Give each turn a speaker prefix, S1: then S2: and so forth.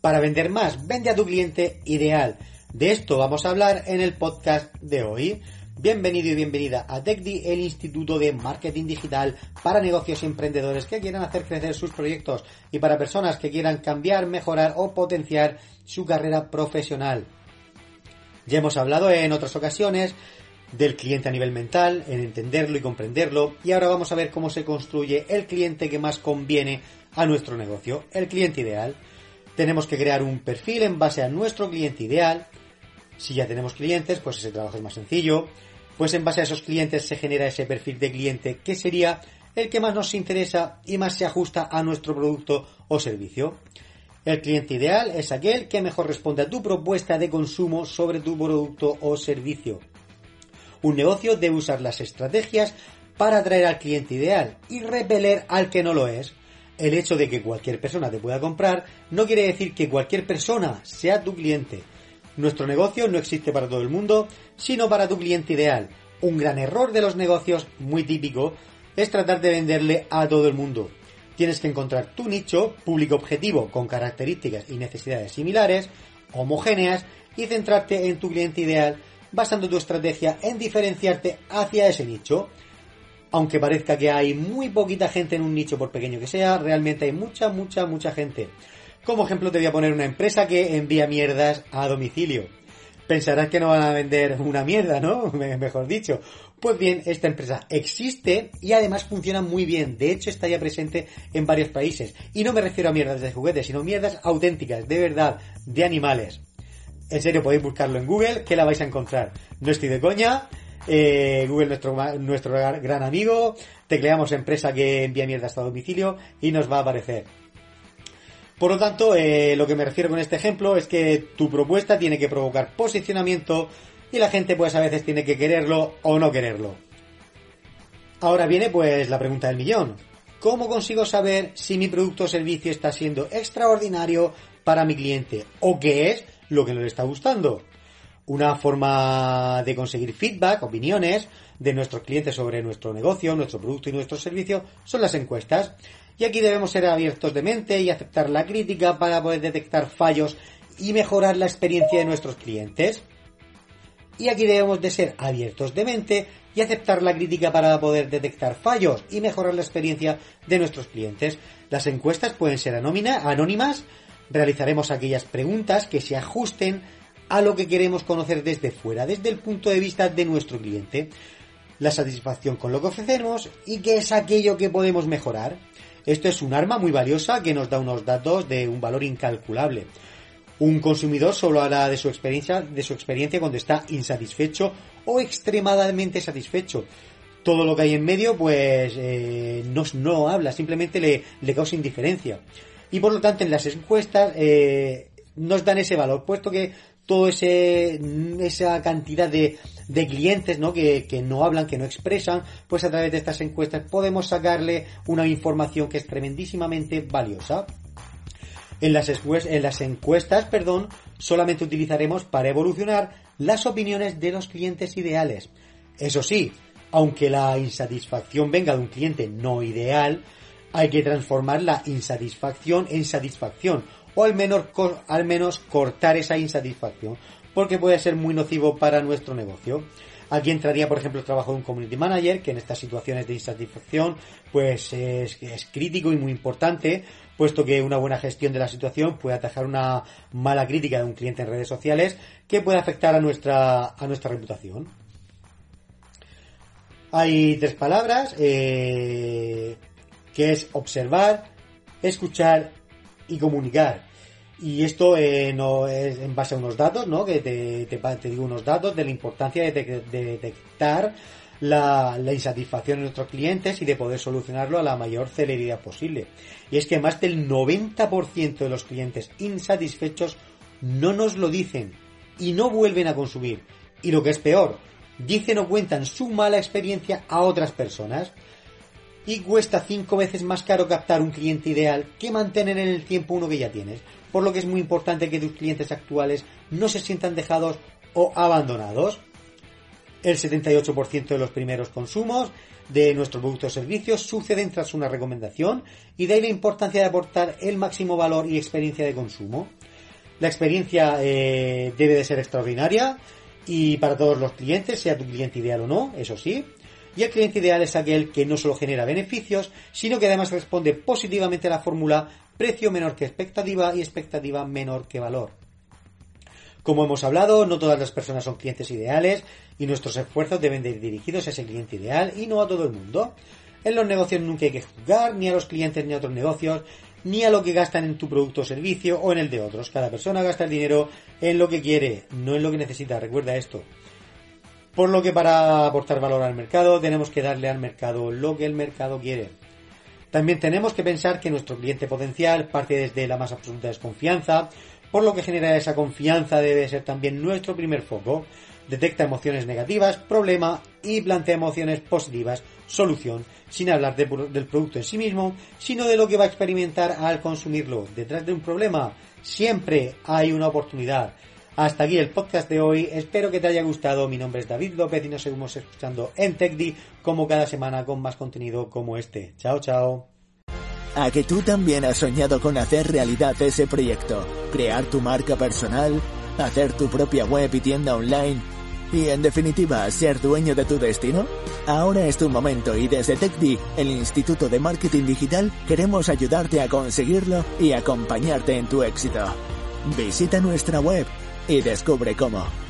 S1: Para vender más, vende a tu cliente ideal. De esto vamos a hablar en el podcast de hoy. Bienvenido y bienvenida a TechDi, el Instituto de Marketing Digital para negocios y emprendedores que quieran hacer crecer sus proyectos y para personas que quieran cambiar, mejorar o potenciar su carrera profesional. Ya hemos hablado en otras ocasiones del cliente a nivel mental, en entenderlo y comprenderlo, y ahora vamos a ver cómo se construye el cliente que más conviene a nuestro negocio, el cliente ideal. Tenemos que crear un perfil en base a nuestro cliente ideal. Si ya tenemos clientes, pues ese trabajo es más sencillo. Pues en base a esos clientes se genera ese perfil de cliente que sería el que más nos interesa y más se ajusta a nuestro producto o servicio. El cliente ideal es aquel que mejor responde a tu propuesta de consumo sobre tu producto o servicio. Un negocio debe usar las estrategias para atraer al cliente ideal y repeler al que no lo es el hecho de que cualquier persona te pueda comprar no quiere decir que cualquier persona sea tu cliente. Nuestro negocio no existe para todo el mundo, sino para tu cliente ideal. Un gran error de los negocios, muy típico, es tratar de venderle a todo el mundo. Tienes que encontrar tu nicho, público objetivo, con características y necesidades similares, homogéneas, y centrarte en tu cliente ideal, basando tu estrategia en diferenciarte hacia ese nicho aunque parezca que hay muy poquita gente en un nicho, por pequeño que sea, realmente hay mucha, mucha, mucha gente. Como ejemplo te voy a poner una empresa que envía mierdas a domicilio. Pensarás que no van a vender una mierda, ¿no? Mejor dicho. Pues bien, esta empresa existe y además funciona muy bien. De hecho, está ya presente en varios países. Y no me refiero a mierdas de juguetes, sino mierdas auténticas, de verdad, de animales. En serio, podéis buscarlo en Google, que la vais a encontrar. No estoy de coña, eh, Google nuestro, gran amigo, tecleamos empresa que envía mierda hasta domicilio y nos va a aparecer. Por lo tanto, eh, lo que me refiero con este ejemplo es que tu propuesta tiene que provocar posicionamiento y la gente pues a veces tiene que quererlo o no quererlo. Ahora viene pues la pregunta del millón. ¿Cómo consigo saber si mi producto o servicio está siendo extraordinario para mi cliente o qué es lo que no le está gustando? Una forma de conseguir feedback, opiniones de nuestros clientes sobre nuestro negocio, nuestro producto y nuestro servicio son las encuestas. Y aquí debemos ser abiertos de mente y aceptar la crítica para poder detectar fallos y mejorar la experiencia de nuestros clientes. Y aquí debemos de ser abiertos de mente y aceptar la crítica para poder detectar fallos y mejorar la experiencia de nuestros clientes. Las encuestas pueden ser anónimas, realizaremos aquellas preguntas que se ajusten a lo que queremos conocer desde fuera, desde el punto de vista de nuestro cliente, la satisfacción con lo que ofrecemos y qué es aquello que podemos mejorar. Esto es un arma muy valiosa que nos da unos datos de un valor incalculable. Un consumidor solo habla de su experiencia, de su experiencia cuando está insatisfecho o extremadamente satisfecho. Todo lo que hay en medio, pues, eh, no, no, habla, simplemente le, le, causa indiferencia. Y por lo tanto, en las encuestas eh, nos dan ese valor, puesto que toda esa cantidad de, clientes ¿no? Que, no hablan, que no expresan, pues a través de estas encuestas podemos sacarle una información que es tremendísimamente valiosa. En las, en las encuestas, perdón, solamente utilizaremos para evolucionar las opiniones de los clientes ideales. Eso sí, aunque la insatisfacción venga de un cliente no ideal, hay que transformar la insatisfacción en satisfacción o al menos, cortar esa insatisfacción, porque puede ser muy nocivo para nuestro negocio. Aquí entraría, por ejemplo, el trabajo de un community manager, que en estas situaciones de insatisfacción, pues es, crítico y muy importante, puesto que una buena gestión de la situación puede atajar una mala crítica de un cliente en redes sociales que puede afectar a nuestra, a nuestra reputación. Hay tres palabras, eh, que es observar, escuchar y comunicar. Y esto eh, no es en base a unos datos, ¿no? Que te, te, digo unos datos de la importancia de, detectar la, insatisfacción de nuestros clientes y de poder solucionarlo a la mayor celeridad posible. Y es que más del 90% de los clientes insatisfechos no nos lo dicen y no vuelven a consumir. Y lo que es peor, dicen o cuentan su mala experiencia a otras personas. Y cuesta cinco veces más caro captar un cliente ideal que mantener en el tiempo uno que ya tienes. Por lo que es muy importante que tus clientes actuales no se sientan dejados o abandonados el 78% de los primeros consumos de nuestros productos o servicios suceden tras una recomendación y de ahí la importancia de aportar el máximo valor y experiencia de consumo. La experiencia eh, debe de ser extraordinaria y para todos los clientes, sea tu cliente ideal o no, eso sí. Y el cliente ideal es aquel que no solo genera beneficios, sino que además responde positivamente a la fórmula precio menor que expectativa y expectativa menor que valor. Como hemos hablado, no todas las personas son clientes ideales y nuestros esfuerzos deben de ir dirigidos a ese cliente ideal y no a todo el mundo. En los negocios nunca hay que juzgar ni a los clientes ni a otros negocios, ni a lo que gastan en tu producto o servicio o en el de otros. Cada persona gasta el dinero en lo que quiere, no en lo que necesita. Recuerda esto. Por lo que para aportar valor al mercado tenemos que darle al mercado lo que el mercado quiere. También tenemos que pensar que nuestro cliente potencial parte desde la más absoluta desconfianza, por lo que generar esa confianza debe ser también nuestro primer foco. Detecta emociones negativas, problema y plantea emociones positivas, solución, sin hablar del producto en sí mismo, sino de lo que va a experimentar al consumirlo. Detrás de un problema siempre hay una oportunidad. Hasta aquí el podcast de hoy. Espero que te haya gustado. Mi nombre es David López y nos seguimos escuchando en TechDi como cada semana con más contenido como este. Chao, chao.
S2: A que tú también has soñado con hacer realidad ese proyecto, crear tu marca personal, hacer tu propia web y tienda online y en definitiva ser dueño de tu destino? Ahora es tu momento y desde TechDi, el Instituto de Marketing Digital, queremos ayudarte a conseguirlo y acompañarte en tu éxito. Visita nuestra web y descubre cómo.